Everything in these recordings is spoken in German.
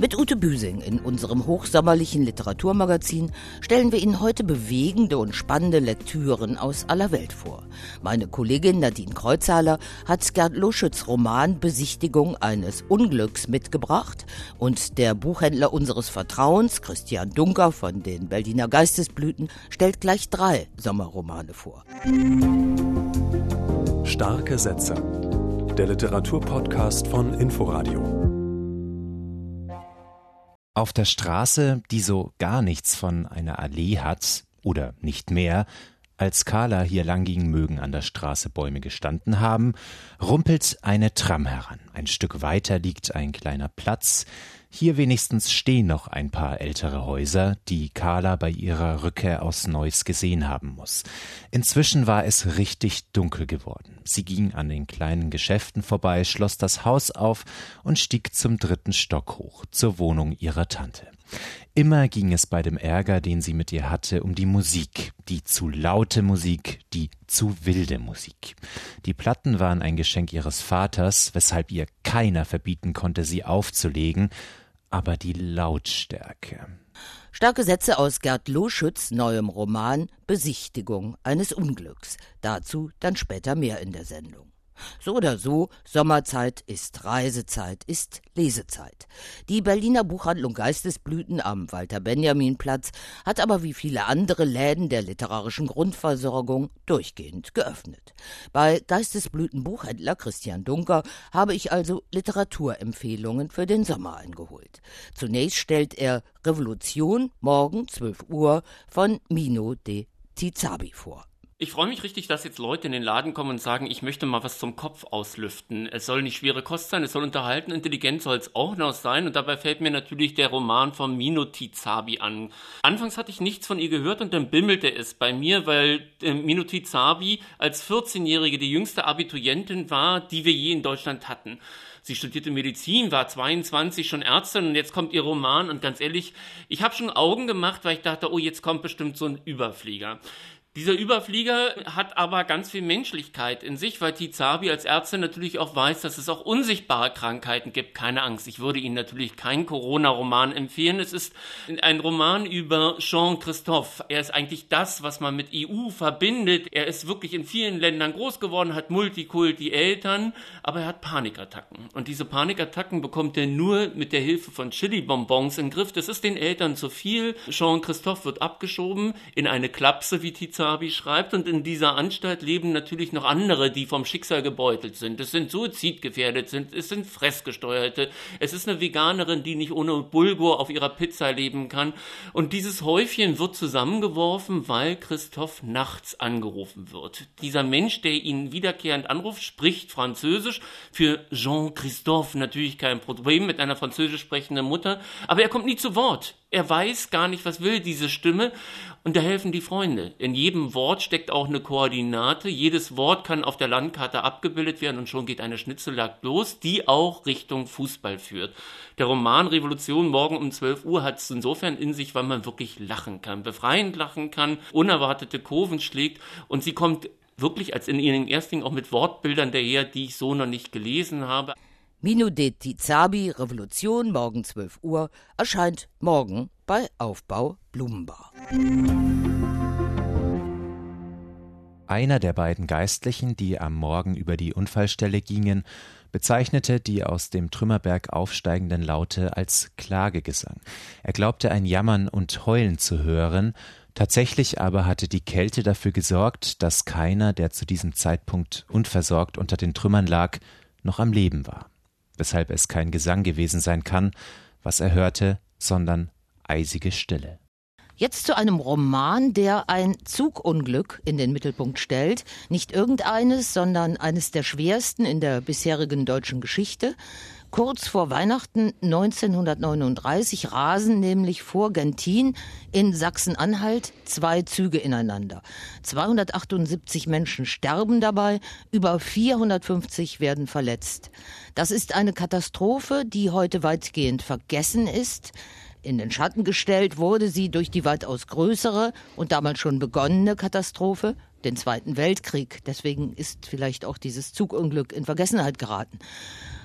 Mit Ute Büsing in unserem hochsommerlichen Literaturmagazin stellen wir Ihnen heute bewegende und spannende Lektüren aus aller Welt vor. Meine Kollegin Nadine Kreuzhaler hat Gerd Luschütz Roman Besichtigung eines Unglücks mitgebracht und der Buchhändler unseres Vertrauens, Christian Dunker von den Berliner Geistesblüten, stellt gleich drei Sommerromane vor. Starke Sätze. Der Literaturpodcast von Inforadio. Auf der Straße, die so gar nichts von einer Allee hat, oder nicht mehr, als Carla hier lang ging, mögen an der Straße Bäume gestanden haben, rumpelt eine Tram heran. Ein Stück weiter liegt ein kleiner Platz, hier wenigstens stehen noch ein paar ältere Häuser, die Carla bei ihrer Rückkehr aus Neuss gesehen haben muss. Inzwischen war es richtig dunkel geworden. Sie ging an den kleinen Geschäften vorbei, schloss das Haus auf und stieg zum dritten Stock hoch, zur Wohnung ihrer Tante. Immer ging es bei dem Ärger, den sie mit ihr hatte, um die Musik, die zu laute Musik, die zu wilde Musik. Die Platten waren ein Geschenk ihres Vaters, weshalb ihr keiner verbieten konnte, sie aufzulegen, aber die Lautstärke. Starke Sätze aus Gerd Loschütz neuem Roman Besichtigung eines Unglücks. Dazu dann später mehr in der Sendung. So oder so, Sommerzeit ist Reisezeit, ist Lesezeit. Die Berliner Buchhandlung Geistesblüten am Walter-Benjamin-Platz hat aber wie viele andere Läden der literarischen Grundversorgung durchgehend geöffnet. Bei Geistesblüten Buchhändler Christian Dunker habe ich also Literaturempfehlungen für den Sommer eingeholt. Zunächst stellt er Revolution morgen 12 Uhr von Mino de Tizabi vor. Ich freue mich richtig, dass jetzt Leute in den Laden kommen und sagen, ich möchte mal was zum Kopf auslüften. Es soll nicht schwere Kost sein, es soll unterhalten, intelligent soll es auch noch sein. Und dabei fällt mir natürlich der Roman von Mino Tizabi an. Anfangs hatte ich nichts von ihr gehört und dann bimmelte es bei mir, weil äh, Mino Tizabi als 14-Jährige die jüngste Abiturientin war, die wir je in Deutschland hatten. Sie studierte Medizin, war 22, schon Ärztin und jetzt kommt ihr Roman und ganz ehrlich, ich habe schon Augen gemacht, weil ich dachte, oh, jetzt kommt bestimmt so ein Überflieger. Dieser Überflieger hat aber ganz viel Menschlichkeit in sich, weil Tizabi als Ärztin natürlich auch weiß, dass es auch unsichtbare Krankheiten gibt. Keine Angst, ich würde Ihnen natürlich keinen Corona-Roman empfehlen. Es ist ein Roman über Jean Christophe. Er ist eigentlich das, was man mit EU verbindet. Er ist wirklich in vielen Ländern groß geworden, hat Multikulti Eltern, aber er hat Panikattacken. Und diese Panikattacken bekommt er nur mit der Hilfe von Chili-Bonbons in den Griff. Das ist den Eltern zu viel. Jean Christophe wird abgeschoben in eine Klapse, wie Tizabi Sabi schreibt. Und in dieser Anstalt leben natürlich noch andere, die vom Schicksal gebeutelt sind. Es sind suizidgefährdet sind, es sind Fressgesteuerte. Es ist eine Veganerin, die nicht ohne Bulgur auf ihrer Pizza leben kann. Und dieses Häufchen wird zusammengeworfen, weil Christoph nachts angerufen wird. Dieser Mensch, der ihn wiederkehrend anruft, spricht Französisch. Für Jean-Christophe natürlich kein Problem mit einer französisch sprechenden Mutter. Aber er kommt nie zu Wort. Er weiß gar nicht, was will diese Stimme. Und da helfen die Freunde. In jedem Wort steckt auch eine Koordinate. Jedes Wort kann auf der Landkarte abgebildet werden und schon geht eine Schnitzeljagd los, die auch Richtung Fußball führt. Der Roman Revolution morgen um 12 Uhr hat es insofern in sich, weil man wirklich lachen kann, befreiend lachen kann, unerwartete Kurven schlägt und sie kommt wirklich als in ihren Erstling auch mit Wortbildern daher, die ich so noch nicht gelesen habe. Mino de Tizabi, Revolution, morgen 12 Uhr, erscheint morgen bei Aufbau Blumenbar. Einer der beiden Geistlichen, die am Morgen über die Unfallstelle gingen, bezeichnete die aus dem Trümmerberg aufsteigenden Laute als Klagegesang. Er glaubte ein Jammern und Heulen zu hören, tatsächlich aber hatte die Kälte dafür gesorgt, dass keiner, der zu diesem Zeitpunkt unversorgt unter den Trümmern lag, noch am Leben war weshalb es kein Gesang gewesen sein kann, was er hörte, sondern eisige Stille. Jetzt zu einem Roman, der ein Zugunglück in den Mittelpunkt stellt. Nicht irgendeines, sondern eines der schwersten in der bisherigen deutschen Geschichte. Kurz vor Weihnachten 1939 rasen nämlich vor Gentin in Sachsen-Anhalt zwei Züge ineinander. 278 Menschen sterben dabei, über 450 werden verletzt. Das ist eine Katastrophe, die heute weitgehend vergessen ist. In den Schatten gestellt wurde sie durch die weitaus größere und damals schon begonnene Katastrophe, den Zweiten Weltkrieg. Deswegen ist vielleicht auch dieses Zugunglück in Vergessenheit geraten.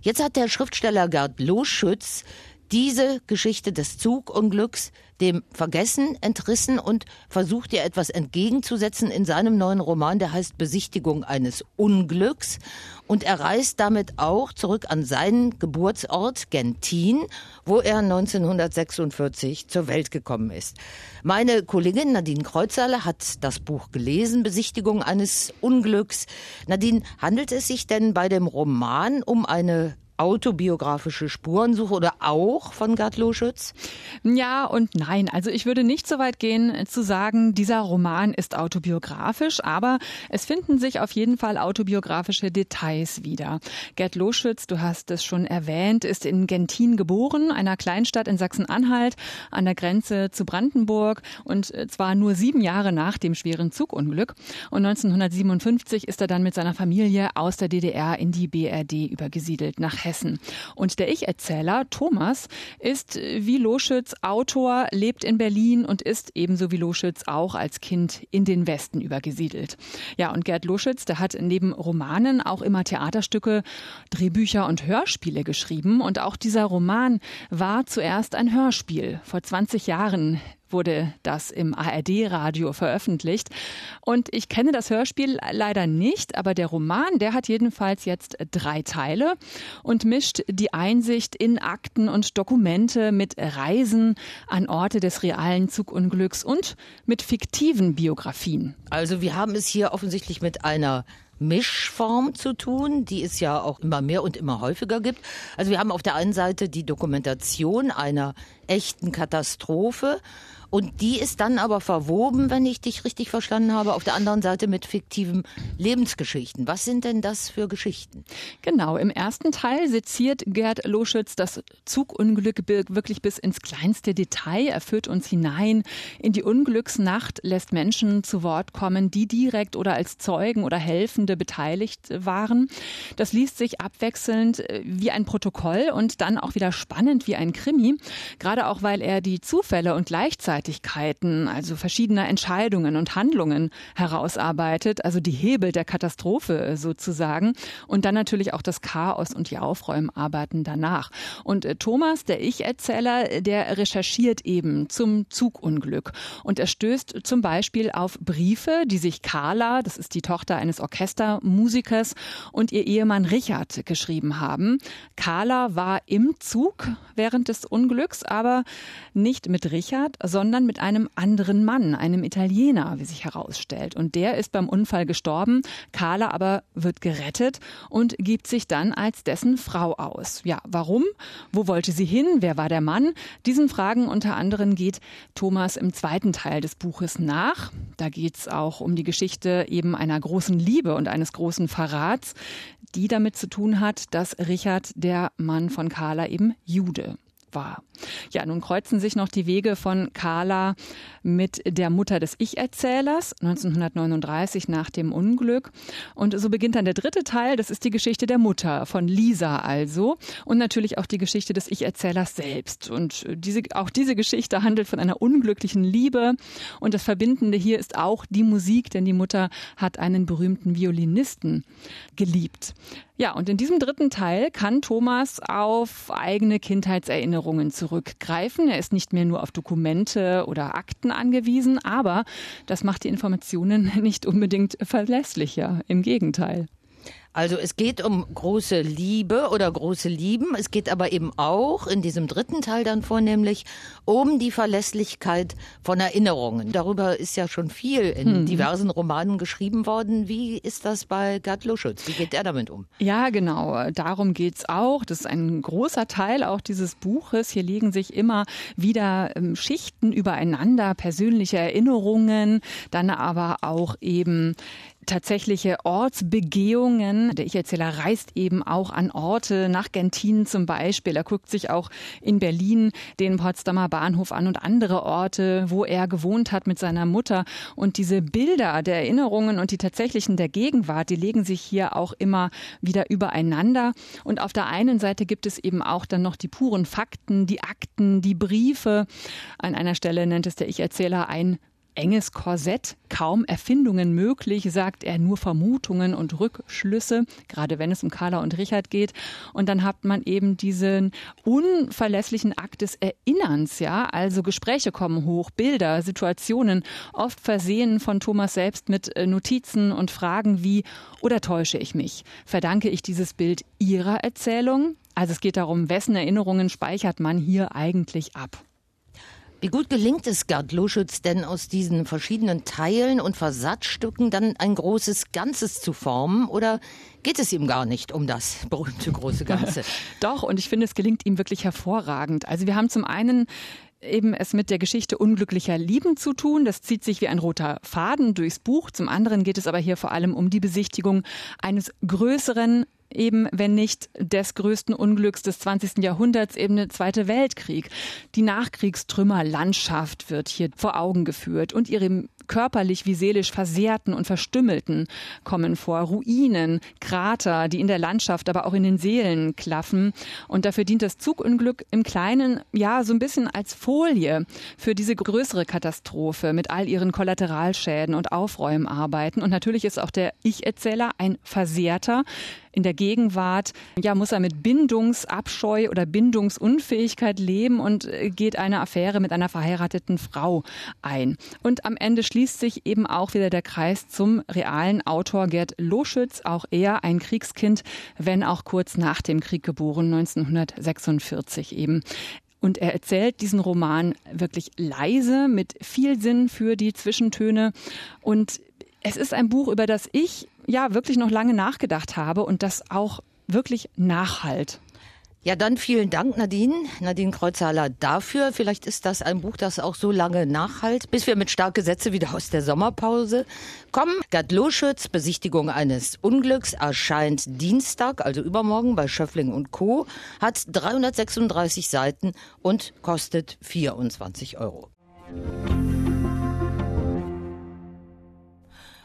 Jetzt hat der Schriftsteller Gerd Loschütz diese Geschichte des Zugunglücks dem Vergessen entrissen und versucht ihr etwas entgegenzusetzen in seinem neuen Roman, der heißt Besichtigung eines Unglücks. Und er reist damit auch zurück an seinen Geburtsort Gentin, wo er 1946 zur Welt gekommen ist. Meine Kollegin Nadine Kreuzerle hat das Buch gelesen, Besichtigung eines Unglücks. Nadine, handelt es sich denn bei dem Roman um eine autobiografische Spurensuche oder auch von Gerd Loschütz? Ja und nein. Also ich würde nicht so weit gehen äh, zu sagen, dieser Roman ist autobiografisch, aber es finden sich auf jeden Fall autobiografische Details wieder. Gerd Loschütz, du hast es schon erwähnt, ist in Gentin geboren, einer Kleinstadt in Sachsen-Anhalt an der Grenze zu Brandenburg und äh, zwar nur sieben Jahre nach dem schweren Zugunglück. Und 1957 ist er dann mit seiner Familie aus der DDR in die BRD übergesiedelt nach Hessen. Und der Ich-Erzähler Thomas ist wie Loschütz Autor, lebt in Berlin und ist ebenso wie Loschütz auch als Kind in den Westen übergesiedelt. Ja, und Gerd Loschütz, der hat neben Romanen auch immer Theaterstücke, Drehbücher und Hörspiele geschrieben. Und auch dieser Roman war zuerst ein Hörspiel. Vor 20 Jahren wurde das im ARD-Radio veröffentlicht. Und ich kenne das Hörspiel leider nicht, aber der Roman, der hat jedenfalls jetzt drei Teile und mischt die Einsicht in Akten und Dokumente mit Reisen an Orte des realen Zugunglücks und mit fiktiven Biografien. Also wir haben es hier offensichtlich mit einer Mischform zu tun, die es ja auch immer mehr und immer häufiger gibt. Also wir haben auf der einen Seite die Dokumentation einer echten Katastrophe und die ist dann aber verwoben, wenn ich dich richtig verstanden habe, auf der anderen Seite mit fiktiven Lebensgeschichten. Was sind denn das für Geschichten? Genau, im ersten Teil seziert Gerd Loschütz das Zugunglück wirklich bis ins kleinste Detail. Er führt uns hinein in die Unglücksnacht, lässt Menschen zu Wort kommen, die direkt oder als Zeugen oder Helfende beteiligt waren. Das liest sich abwechselnd äh, wie ein Protokoll und dann auch wieder spannend wie ein Krimi. Gerade auch, weil er die Zufälle und gleichzeitig Einseitigkeiten, also verschiedener Entscheidungen und Handlungen herausarbeitet, also die Hebel der Katastrophe sozusagen und dann natürlich auch das Chaos und die Aufräumarbeiten danach. Und äh, Thomas, der Ich-Erzähler, der recherchiert eben zum Zugunglück und er stößt zum Beispiel auf Briefe, die sich Carla, das ist die Tochter eines Orchestermusikers, und ihr Ehemann Richard geschrieben haben. Carla war im Zug während des Unglücks, aber nicht mit Richard, sondern sondern mit einem anderen Mann, einem Italiener, wie sich herausstellt. Und der ist beim Unfall gestorben. Carla aber wird gerettet und gibt sich dann als dessen Frau aus. Ja, warum? Wo wollte sie hin? Wer war der Mann? Diesen Fragen unter anderem geht Thomas im zweiten Teil des Buches nach. Da geht es auch um die Geschichte eben einer großen Liebe und eines großen Verrats, die damit zu tun hat, dass Richard, der Mann von Carla, eben Jude war. Ja, nun kreuzen sich noch die Wege von Carla mit der Mutter des Ich-Erzählers 1939 nach dem Unglück. Und so beginnt dann der dritte Teil. Das ist die Geschichte der Mutter von Lisa also und natürlich auch die Geschichte des Ich-Erzählers selbst. Und diese, auch diese Geschichte handelt von einer unglücklichen Liebe. Und das Verbindende hier ist auch die Musik, denn die Mutter hat einen berühmten Violinisten geliebt. Ja, und in diesem dritten Teil kann Thomas auf eigene Kindheitserinnerungen zurückgreifen. Er ist nicht mehr nur auf Dokumente oder Akten angewiesen, aber das macht die Informationen nicht unbedingt verlässlicher. Im Gegenteil. Also es geht um große Liebe oder große Lieben. Es geht aber eben auch in diesem dritten Teil dann vornehmlich um die Verlässlichkeit von Erinnerungen. Darüber ist ja schon viel in hm. diversen Romanen geschrieben worden. Wie ist das bei Gerd Luschütz? Wie geht er damit um? Ja, genau. Darum geht's auch. Das ist ein großer Teil auch dieses Buches. Hier legen sich immer wieder ähm, Schichten übereinander, persönliche Erinnerungen, dann aber auch eben tatsächliche Ortsbegehungen. Der Ich-Erzähler reist eben auch an Orte, nach Gentin zum Beispiel. Er guckt sich auch in Berlin den Potsdamer Bahnhof an und andere Orte, wo er gewohnt hat mit seiner Mutter. Und diese Bilder der Erinnerungen und die tatsächlichen der Gegenwart, die legen sich hier auch immer wieder übereinander. Und auf der einen Seite gibt es eben auch dann noch die puren Fakten, die Akten, die Briefe. An einer Stelle nennt es der Ich-Erzähler ein enges Korsett, kaum Erfindungen möglich, sagt er, nur Vermutungen und Rückschlüsse, gerade wenn es um Carla und Richard geht. Und dann hat man eben diesen unverlässlichen Akt des Erinnerns, ja, also Gespräche kommen hoch, Bilder, Situationen, oft versehen von Thomas selbst mit äh, Notizen und Fragen wie, oder täusche ich mich? Verdanke ich dieses Bild Ihrer Erzählung? Also es geht darum, wessen Erinnerungen speichert man hier eigentlich ab? Wie gut gelingt es Gerd Luschütz denn aus diesen verschiedenen Teilen und Versatzstücken dann ein großes Ganzes zu formen? Oder geht es ihm gar nicht um das berühmte große Ganze? Doch, und ich finde, es gelingt ihm wirklich hervorragend. Also wir haben zum einen eben es mit der Geschichte unglücklicher Lieben zu tun. Das zieht sich wie ein roter Faden durchs Buch. Zum anderen geht es aber hier vor allem um die Besichtigung eines größeren eben, wenn nicht des größten Unglücks des 20. Jahrhunderts, eben der Zweite Weltkrieg. Die Nachkriegstrümmerlandschaft wird hier vor Augen geführt und ihre körperlich wie seelisch Versehrten und Verstümmelten kommen vor. Ruinen, Krater, die in der Landschaft, aber auch in den Seelen klaffen. Und dafür dient das Zugunglück im Kleinen ja so ein bisschen als Folie für diese größere Katastrophe mit all ihren Kollateralschäden und Aufräumarbeiten. Und natürlich ist auch der Ich-Erzähler ein Versehrter, in der Gegenwart ja, muss er mit Bindungsabscheu oder Bindungsunfähigkeit leben und äh, geht eine Affäre mit einer verheirateten Frau ein. Und am Ende schließt sich eben auch wieder der Kreis zum realen Autor Gerd Loschütz, auch er ein Kriegskind, wenn auch kurz nach dem Krieg geboren, 1946 eben. Und er erzählt diesen Roman wirklich leise, mit viel Sinn für die Zwischentöne. Und es ist ein Buch, über das ich ja wirklich noch lange nachgedacht habe und das auch wirklich nachhalt. Ja, dann vielen Dank, Nadine, Nadine Kreuzhaler, dafür. Vielleicht ist das ein Buch, das auch so lange nachhalt, bis wir mit starke Sätze wieder aus der Sommerpause kommen. Gerd Loschütz, Besichtigung eines Unglücks, erscheint Dienstag, also übermorgen bei Schöffling und Co., hat 336 Seiten und kostet 24 Euro.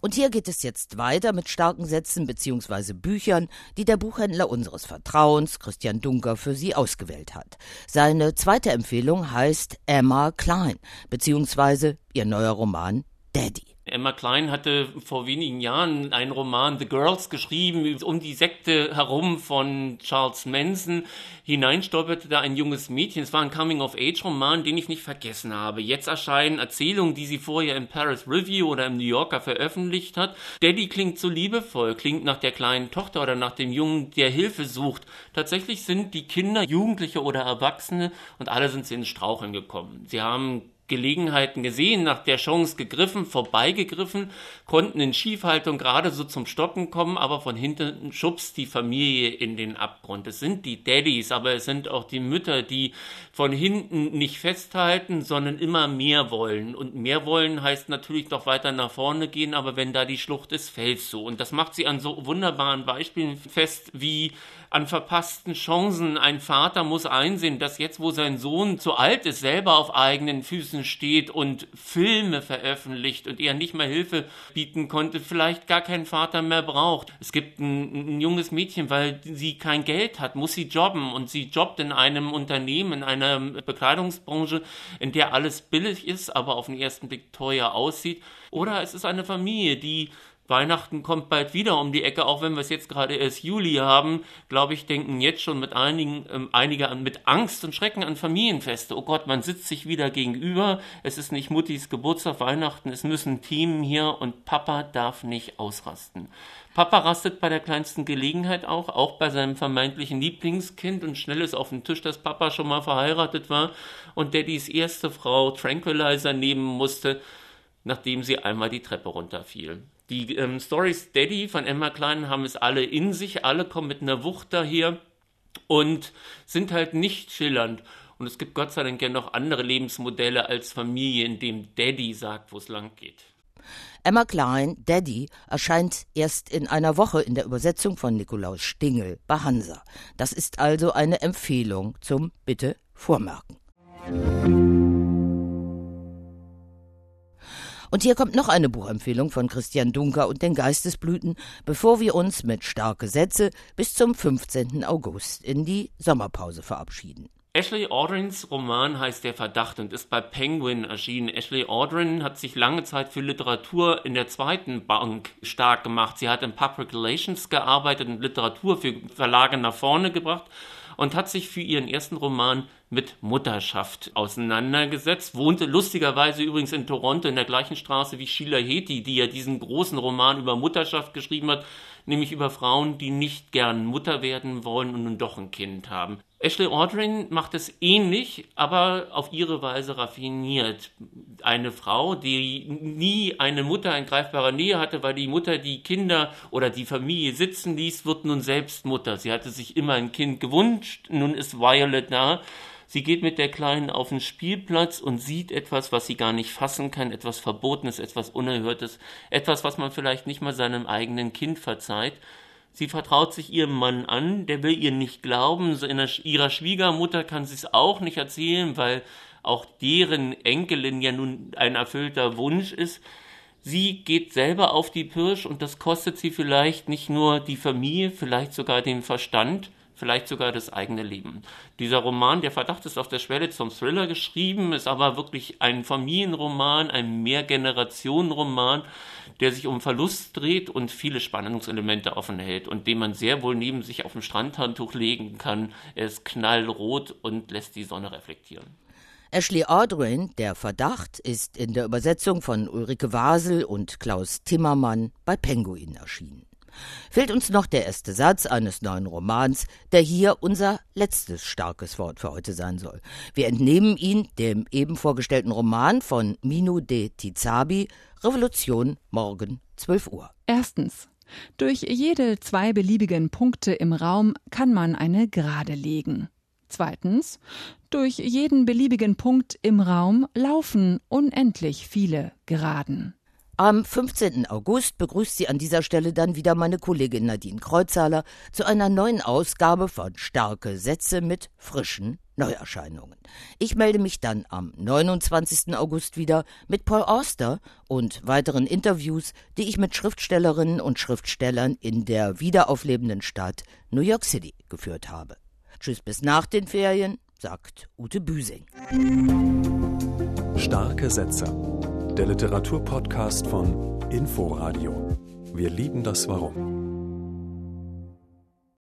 Und hier geht es jetzt weiter mit starken Sätzen bzw. Büchern, die der Buchhändler unseres Vertrauens, Christian Dunker, für Sie ausgewählt hat. Seine zweite Empfehlung heißt Emma Klein bzw. ihr neuer Roman Daddy. Emma Klein hatte vor wenigen Jahren einen Roman The Girls geschrieben, um die Sekte herum von Charles Manson. Hineinstolperte da ein junges Mädchen. Es war ein Coming-of-Age-Roman, den ich nicht vergessen habe. Jetzt erscheinen Erzählungen, die sie vorher im Paris Review oder im New Yorker veröffentlicht hat. Daddy klingt so liebevoll, klingt nach der kleinen Tochter oder nach dem Jungen, der Hilfe sucht. Tatsächlich sind die Kinder Jugendliche oder Erwachsene und alle sind sie ins Straucheln gekommen. Sie haben Gelegenheiten gesehen, nach der Chance gegriffen, vorbeigegriffen, konnten in Schiefhaltung gerade so zum Stocken kommen, aber von hinten schubst die Familie in den Abgrund. Es sind die Daddys, aber es sind auch die Mütter, die von hinten nicht festhalten, sondern immer mehr wollen. Und mehr wollen heißt natürlich noch weiter nach vorne gehen, aber wenn da die Schlucht ist, fällst du. Und das macht sie an so wunderbaren Beispielen fest, wie an verpassten Chancen. Ein Vater muss einsehen, dass jetzt, wo sein Sohn zu alt ist, selber auf eigenen Füßen steht und Filme veröffentlicht und er nicht mehr Hilfe bieten konnte, vielleicht gar keinen Vater mehr braucht. Es gibt ein, ein junges Mädchen, weil sie kein Geld hat, muss sie jobben und sie jobbt in einem Unternehmen, in einer Bekleidungsbranche, in der alles billig ist, aber auf den ersten Blick teuer aussieht. Oder es ist eine Familie, die Weihnachten kommt bald wieder um die Ecke, auch wenn wir es jetzt gerade erst Juli haben, glaube ich, denken jetzt schon mit einigen, ähm, einige an, mit Angst und Schrecken an Familienfeste. Oh Gott, man sitzt sich wieder gegenüber, es ist nicht Muttis Geburtstag, Weihnachten, es müssen Team hier und Papa darf nicht ausrasten. Papa rastet bei der kleinsten Gelegenheit auch, auch bei seinem vermeintlichen Lieblingskind und schnell ist auf dem Tisch, dass Papa schon mal verheiratet war und Daddys erste Frau Tranquilizer nehmen musste, nachdem sie einmal die Treppe runterfiel. Die ähm, Stories Daddy von Emma Klein haben es alle in sich, alle kommen mit einer Wucht daher und sind halt nicht schillernd. Und es gibt Gott sei Dank ja noch andere Lebensmodelle als Familie, in dem Daddy sagt, wo es lang geht. Emma Klein, Daddy, erscheint erst in einer Woche in der Übersetzung von Nikolaus Stingel bei Hansa. Das ist also eine Empfehlung zum Bitte vormerken. Und hier kommt noch eine Buchempfehlung von Christian Dunker und den Geistesblüten, bevor wir uns mit starke Sätze bis zum 15. August in die Sommerpause verabschieden. Ashley Aldrins Roman heißt Der Verdacht und ist bei Penguin erschienen. Ashley Aldrin hat sich lange Zeit für Literatur in der zweiten Bank stark gemacht. Sie hat in Public Relations gearbeitet und Literatur für Verlage nach vorne gebracht und hat sich für ihren ersten Roman mit Mutterschaft auseinandergesetzt. Wohnte lustigerweise übrigens in Toronto in der gleichen Straße wie Sheila Heti, die ja diesen großen Roman über Mutterschaft geschrieben hat, nämlich über Frauen, die nicht gern Mutter werden wollen und nun doch ein Kind haben. Ashley Aldrin macht es ähnlich, aber auf ihre Weise raffiniert. Eine Frau, die nie eine Mutter in greifbarer Nähe hatte, weil die Mutter die Kinder oder die Familie sitzen ließ, wird nun selbst Mutter. Sie hatte sich immer ein Kind gewünscht, nun ist Violet da. Sie geht mit der Kleinen auf den Spielplatz und sieht etwas, was sie gar nicht fassen kann, etwas Verbotenes, etwas Unerhörtes, etwas, was man vielleicht nicht mal seinem eigenen Kind verzeiht. Sie vertraut sich ihrem Mann an, der will ihr nicht glauben. ihrer Schwiegermutter kann sie es auch nicht erzählen, weil auch deren Enkelin ja nun ein erfüllter Wunsch ist. Sie geht selber auf die Pirsch und das kostet sie vielleicht nicht nur die Familie, vielleicht sogar den Verstand vielleicht sogar das eigene Leben. Dieser Roman, der Verdacht ist auf der Schwelle zum Thriller geschrieben, ist aber wirklich ein Familienroman, ein Mehrgenerationenroman, der sich um Verlust dreht und viele Spannungselemente offen hält und den man sehr wohl neben sich auf dem Strandhandtuch legen kann. Er ist knallrot und lässt die Sonne reflektieren. Ashley Aldrin, Der Verdacht, ist in der Übersetzung von Ulrike Wasel und Klaus Timmermann bei Penguin erschienen fehlt uns noch der erste Satz eines neuen Romans, der hier unser letztes starkes Wort für heute sein soll. Wir entnehmen ihn dem eben vorgestellten Roman von Minu de Tizabi, Revolution morgen 12 Uhr. Erstens. Durch jede zwei beliebigen Punkte im Raum kann man eine Gerade legen. Zweitens. Durch jeden beliebigen Punkt im Raum laufen unendlich viele Geraden. Am 15. August begrüßt sie an dieser Stelle dann wieder meine Kollegin Nadine Kreuzhaler zu einer neuen Ausgabe von Starke Sätze mit frischen Neuerscheinungen. Ich melde mich dann am 29. August wieder mit Paul Auster und weiteren Interviews, die ich mit Schriftstellerinnen und Schriftstellern in der wiederauflebenden Stadt New York City geführt habe. Tschüss bis nach den Ferien, sagt Ute Büsing. Starke Sätze der Literaturpodcast von Inforadio. Wir lieben das Warum.